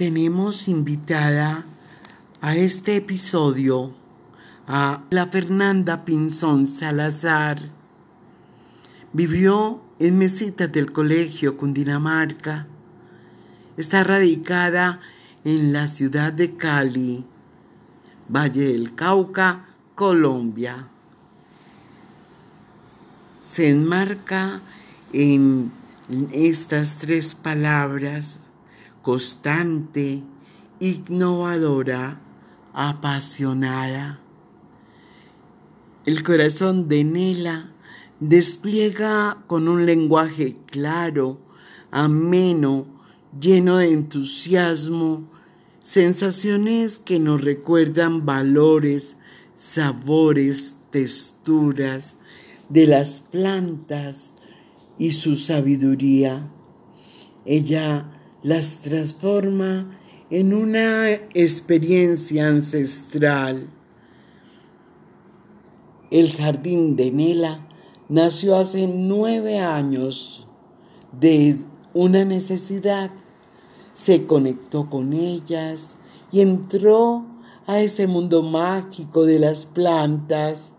tenemos invitada a este episodio a la Fernanda Pinzón Salazar. Vivió en mesitas del colegio Cundinamarca. Está radicada en la ciudad de Cali, Valle del Cauca, Colombia. Se enmarca en estas tres palabras constante, innovadora, apasionada. El corazón de Nela despliega con un lenguaje claro, ameno, lleno de entusiasmo, sensaciones que nos recuerdan valores, sabores, texturas de las plantas y su sabiduría. Ella las transforma en una experiencia ancestral. El jardín de Nela nació hace nueve años de una necesidad. Se conectó con ellas y entró a ese mundo mágico de las plantas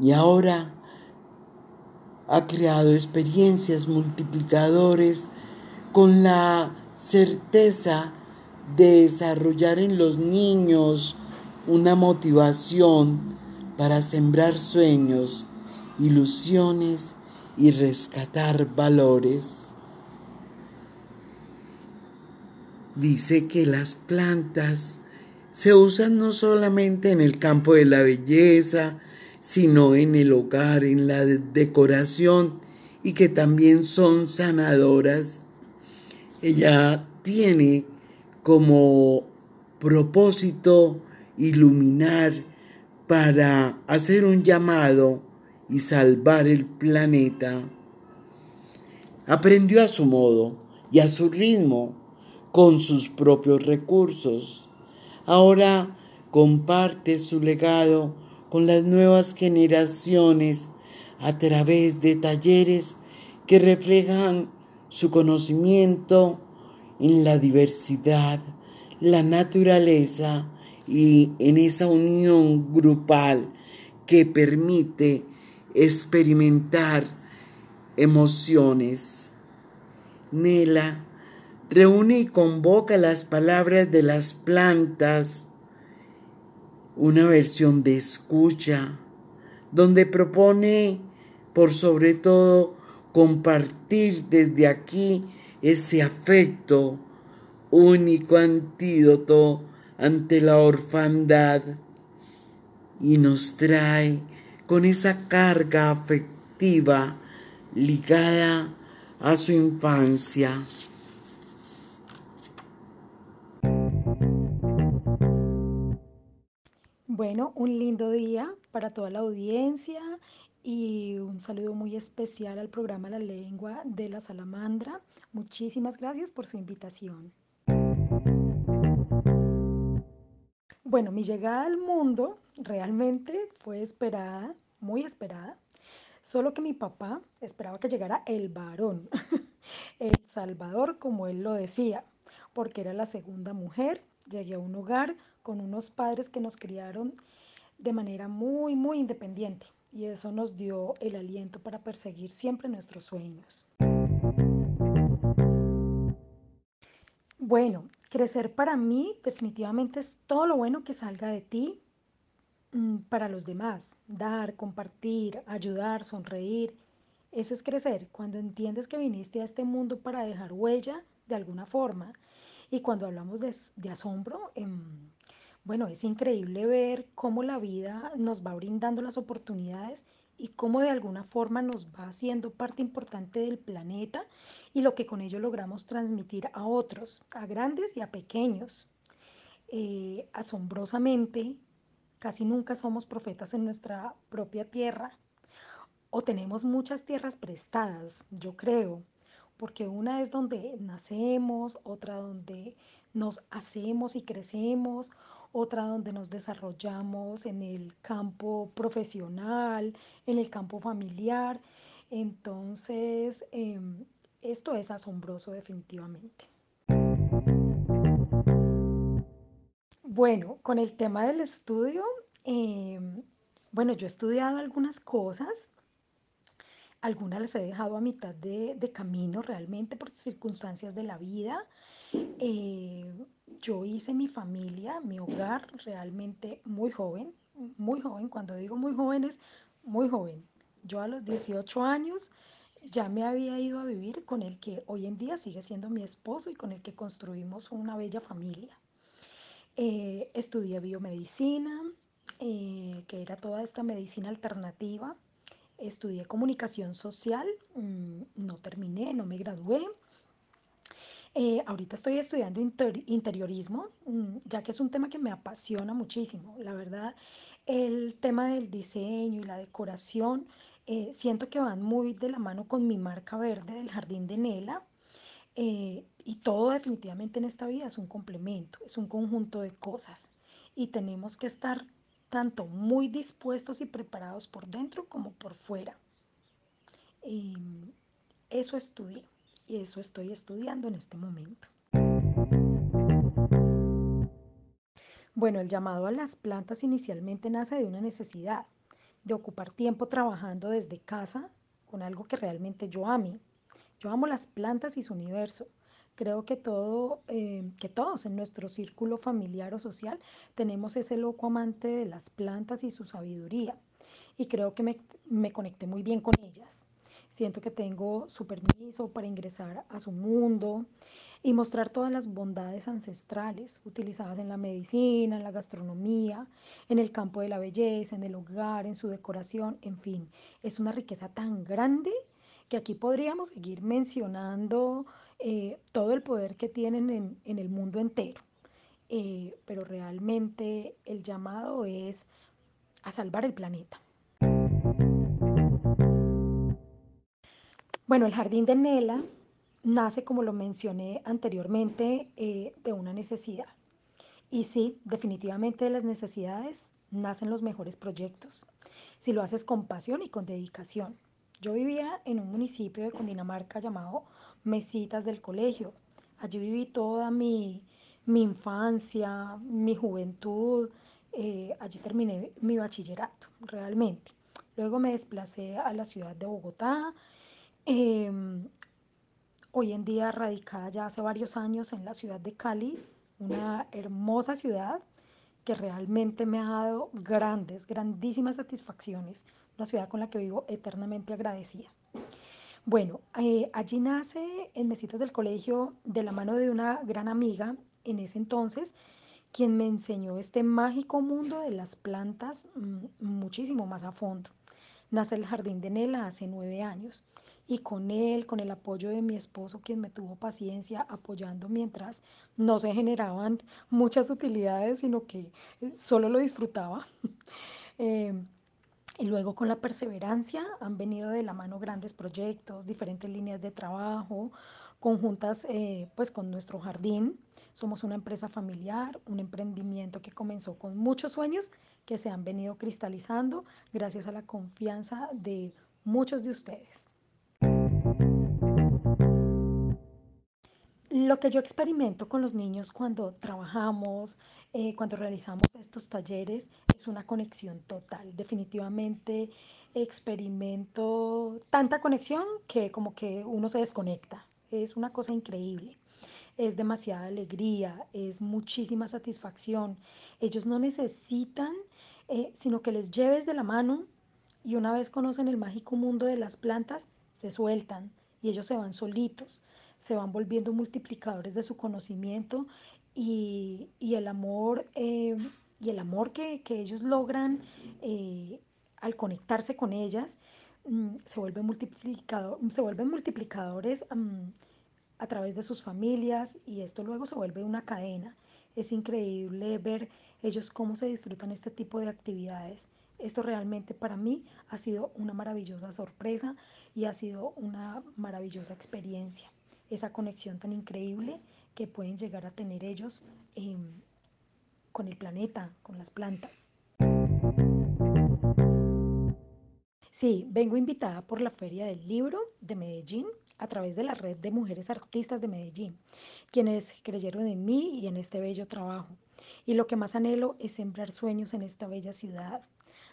y ahora ha creado experiencias multiplicadores con la certeza de desarrollar en los niños una motivación para sembrar sueños, ilusiones y rescatar valores. Dice que las plantas se usan no solamente en el campo de la belleza, sino en el hogar, en la decoración y que también son sanadoras ella tiene como propósito iluminar para hacer un llamado y salvar el planeta. Aprendió a su modo y a su ritmo, con sus propios recursos. Ahora comparte su legado con las nuevas generaciones a través de talleres que reflejan su conocimiento en la diversidad, la naturaleza y en esa unión grupal que permite experimentar emociones. Nela reúne y convoca las palabras de las plantas, una versión de escucha, donde propone por sobre todo compartir desde aquí ese afecto, único antídoto ante la orfandad, y nos trae con esa carga afectiva ligada a su infancia. Bueno, un lindo día para toda la audiencia y un saludo muy especial al programa La Lengua de la Salamandra. Muchísimas gracias por su invitación. Bueno, mi llegada al mundo realmente fue esperada, muy esperada, solo que mi papá esperaba que llegara el varón, el Salvador, como él lo decía, porque era la segunda mujer. Llegué a un hogar con unos padres que nos criaron de manera muy, muy independiente y eso nos dio el aliento para perseguir siempre nuestros sueños. Bueno, crecer para mí definitivamente es todo lo bueno que salga de ti mm, para los demás. Dar, compartir, ayudar, sonreír. Eso es crecer cuando entiendes que viniste a este mundo para dejar huella de alguna forma. Y cuando hablamos de, asombro, em, bueno, es increíble ver cómo la vida nos va brindando las oportunidades y cómo de alguna forma nos va haciendo parte importante del planeta y lo que con ello logramos transmitir a otros, a grandes y a pequeños. Eh, asombrosamente, casi nunca somos profetas en nuestra propia tierra o tenemos muchas tierras prestadas, yo creo, porque una es donde nacemos, otra donde nos hacemos y crecemos, otra donde nos desarrollamos en el campo profesional, en el campo familiar. Entonces, em, esto es asombroso definitivamente. Bueno, con el tema del estudio, em, bueno, yo he estudiado algunas cosas, algunas las he dejado a mitad de, camino realmente por circunstancias de la vida. Eh, yo hice mi familia, mi hogar realmente muy joven, muy joven, cuando digo muy joven es muy joven. Yo a los 18 años ya me había ido a vivir con el que hoy en día sigue siendo mi esposo y con el que construimos una bella familia. Eh, estudié biomedicina, eh, que era toda esta medicina alternativa. Estudié comunicación social, mm, no terminé, no me gradué. Eh, ahorita estoy estudiando interiorismo, mm, ya que es un tema que me apasiona muchísimo. La verdad, el tema del diseño y la decoración, siento que van muy de la mano con mi marca verde del Jardín de Nela. Eh, y todo definitivamente en esta vida es un complemento, es un conjunto de cosas. Y tenemos que estar tanto muy dispuestos y preparados por dentro como por fuera. Eso estudié y eso estoy estudiando en este momento. Bueno, el llamado a las plantas inicialmente nace de una necesidad de ocupar tiempo trabajando desde casa con algo que realmente yo ame yo amo las plantas y su universo. Creo que, todo, eh, que todos en nuestro círculo familiar o social tenemos ese loco amante de las plantas y su sabiduría. Y creo que me, me conecté muy bien con ellas. Siento que tengo su permiso para ingresar a su mundo y mostrar todas las bondades ancestrales utilizadas en la medicina, en la gastronomía, en el campo de la belleza, en el hogar, en su decoración, en fin. Es una riqueza tan grande que aquí podríamos seguir mencionando eh, todo el poder que tienen en, el mundo entero. Eh, pero realmente el llamado es a salvar el planeta. Bueno, el jardín de Nela nace, como lo mencioné anteriormente, eh, de una necesidad. Y sí, definitivamente de las necesidades nacen los mejores proyectos, si lo haces con pasión y con dedicación. Yo vivía en un municipio de Cundinamarca llamado Mesitas del Colegio. Allí viví toda mi, infancia, mi juventud. Eh, allí terminé mi bachillerato, realmente. Luego me desplacé a la ciudad de Bogotá. Em, hoy en día radicada ya hace varios años en la ciudad de Cali, una hermosa ciudad que realmente me ha dado grandes, grandísimas satisfacciones, una ciudad con la que vivo eternamente agradecida. Bueno, eh, allí nace en Mesitas del Colegio de la mano de una gran amiga en ese entonces, quien me enseñó este mágico mundo de las plantas mm, muchísimo más a fondo. Nace el Jardín de Nela hace nueve años y con él, con el apoyo de mi esposo, quien me tuvo paciencia apoyando mientras no se generaban muchas utilidades, sino que eh, solo lo disfrutaba. Eh, y luego con la perseverancia han venido de la mano grandes proyectos, diferentes líneas de trabajo, conjuntas eh, pues con nuestro jardín. Somos una empresa familiar, un emprendimiento que comenzó con muchos sueños que se han venido cristalizando gracias a la confianza de muchos de ustedes. Lo que yo experimento con los niños cuando trabajamos, eh, cuando realizamos estos talleres, es una conexión total. Definitivamente experimento tanta conexión que como que uno se desconecta. Es una cosa increíble. Es demasiada alegría, es muchísima satisfacción. Ellos no necesitan, eh, sino que les lleves de la mano y una vez conocen el mágico mundo de las plantas, se sueltan y ellos se van solitos se van volviendo multiplicadores de su conocimiento y, el amor, eh, y el amor que, ellos logran eh, al conectarse con ellas mm, se, vuelven se vuelven multiplicadores mm, a través de sus familias y esto luego se vuelve una cadena. Es increíble ver ellos cómo se disfrutan este tipo de actividades. Esto realmente para mí ha sido una maravillosa sorpresa y ha sido una maravillosa experiencia esa conexión tan increíble que pueden llegar a tener ellos em, con el planeta, con las plantas. Sí, vengo invitada por la Feria del Libro de Medellín a través de la red de mujeres artistas de Medellín, quienes creyeron en mí y en este bello trabajo. Y lo que más anhelo es sembrar sueños en esta bella ciudad,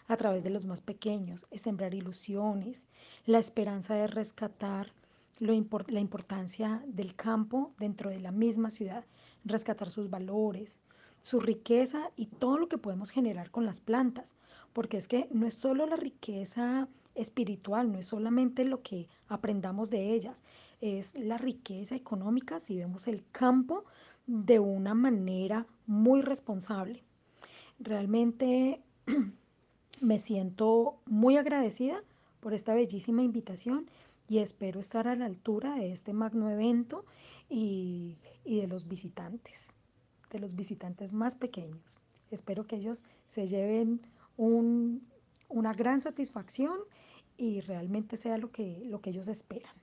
a través de los más pequeños, es sembrar ilusiones, la esperanza de rescatar la importancia del campo dentro de la misma ciudad, rescatar sus valores, su riqueza y todo lo que podemos generar con las plantas, porque es que no es solo la riqueza espiritual, no es solamente lo que aprendamos de ellas, es la riqueza económica si vemos el campo de una manera muy responsable. Realmente me siento muy agradecida por esta bellísima invitación y espero estar a la altura de este magno evento y, y de los visitantes, de los visitantes más pequeños. Espero que ellos se lleven un, una gran satisfacción y realmente sea lo que, lo que ellos esperan.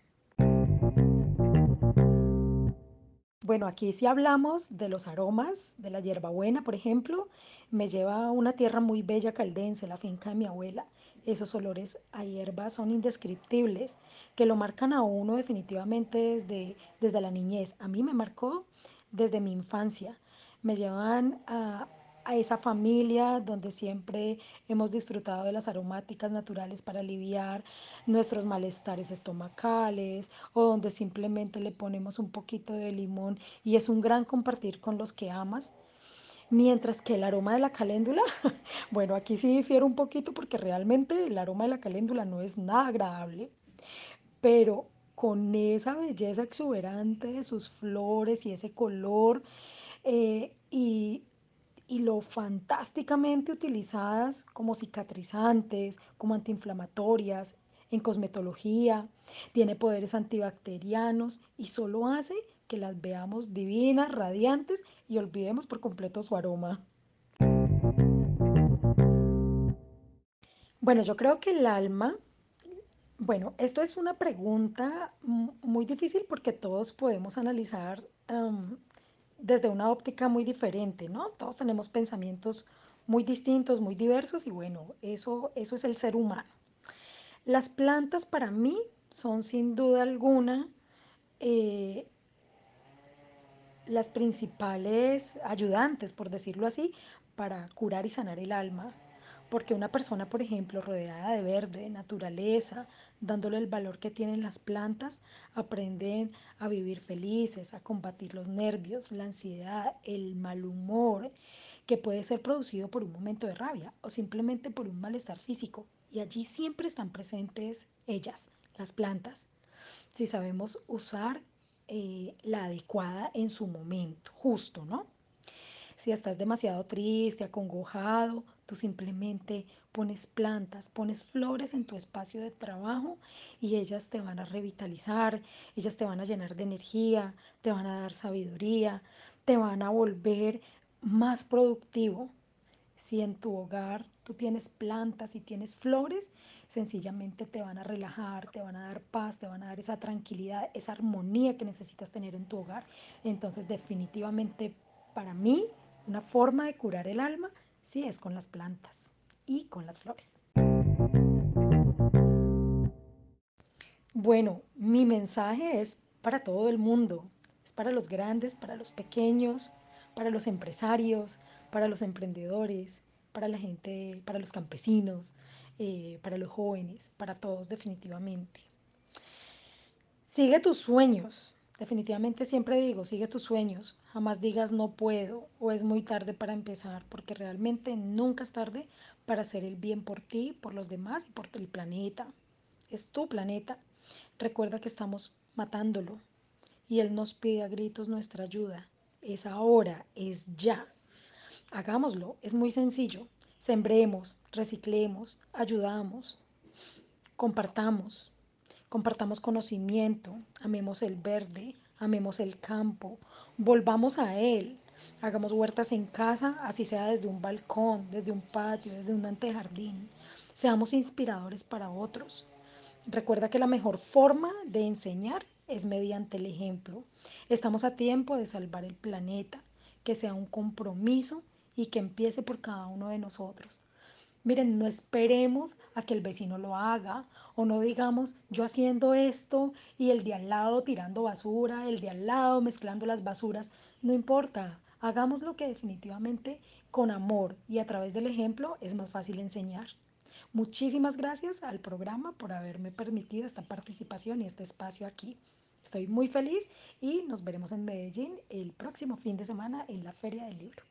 Bueno, aquí si hablamos de los aromas de la hierbabuena, por ejemplo, me lleva a una tierra muy bella caldense, la finca de mi abuela. Esos olores a hierba son indescriptibles, que lo marcan a uno definitivamente desde, desde la niñez. A mí me marcó desde mi infancia. Me llevan a, a esa familia donde siempre hemos disfrutado de las aromáticas naturales para aliviar nuestros malestares estomacales o donde simplemente le ponemos un poquito de limón y es un gran compartir con los que amas. Mientras que el aroma de la caléndula, bueno, aquí sí difiere un poquito porque realmente el aroma de la caléndula no es nada agradable, pero con esa belleza exuberante de sus flores y ese color eh, y y lo fantásticamente utilizadas como cicatrizantes, como antiinflamatorias, en cosmetología, tiene poderes antibacterianos y solo hace que las veamos divinas, radiantes y olvidemos por completo su aroma. Bueno, yo creo que el alma, bueno, esto es una pregunta muy difícil porque todos podemos analizar desde una óptica muy diferente, ¿no? Todos tenemos pensamientos muy distintos, muy diversos y bueno, eso, eso es el ser humano. Las plantas para mí son sin duda alguna eh, las principales ayudantes, por decirlo así, para curar y sanar el alma. Porque una persona, por ejemplo, rodeada de verde, naturaleza, dándole el valor que tienen las plantas, aprenden a vivir felices, a combatir los nervios, la ansiedad, el mal humor, que puede ser producido por un momento de rabia o simplemente por un malestar físico. Y allí siempre están presentes ellas, las plantas, si sabemos usar eh, la adecuada en su momento, justo, ¿no? Si estás demasiado triste, acongojado, tú simplemente pones plantas, pones flores en tu espacio de trabajo y ellas te van a revitalizar, ellas te van a llenar de energía, te van a dar sabiduría, te van a volver más productivo. Si en tu hogar tú tienes plantas y tienes flores, sencillamente te van a relajar, te van a dar paz, te van a dar esa tranquilidad, esa armonía que necesitas tener en tu hogar. Entonces definitivamente para mí una forma de curar el alma, sí, es con las plantas y con las flores. Bueno, mi mensaje es para todo el mundo, es para los grandes, para los pequeños, para los empresarios, para los emprendedores, para la gente, para los campesinos, eh, para los jóvenes, para todos definitivamente. Sigue tus sueños, Definitivamente siempre digo, sigue tus sueños, jamás digas no puedo o es muy tarde para empezar, porque realmente nunca es tarde para hacer el bien por ti, por los demás y por el planeta. Es tu planeta. Recuerda que estamos matándolo y Él nos pide a gritos nuestra ayuda. Es ahora, es ya. Hagámoslo, es muy sencillo. Sembremos, reciclemos, ayudamos, compartamos, compartamos conocimiento, amemos el verde, amemos el campo, volvamos a él, hagamos huertas en casa, así sea desde un balcón, desde un patio, desde un antejardín, seamos inspiradores para otros. Recuerda que la mejor forma de enseñar es mediante el ejemplo. Estamos a tiempo de salvar el planeta, que sea un compromiso y que empiece por cada uno de nosotros. Miren, no esperemos a que el vecino lo haga o no digamos yo haciendo esto y el de al lado tirando basura, el de al lado mezclando las basuras. No importa, hagamos lo que definitivamente con amor y a través del ejemplo es más fácil enseñar. Muchísimas gracias al programa por haberme permitido esta participación y este espacio aquí. Estoy muy feliz y nos veremos en Medellín el próximo fin de semana en la Feria del Libro.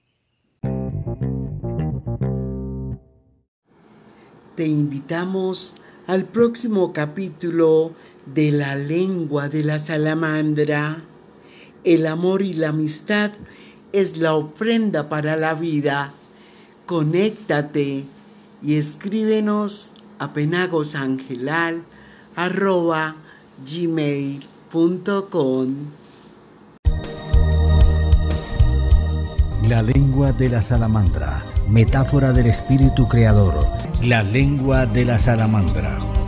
Te invitamos al próximo capítulo de La lengua de la salamandra. El amor y la amistad es la ofrenda para la vida. Conéctate y escríbenos a penagosangelal.gmail.com La lengua de la salamandra, metáfora del espíritu creador. La lengua de la salamandra.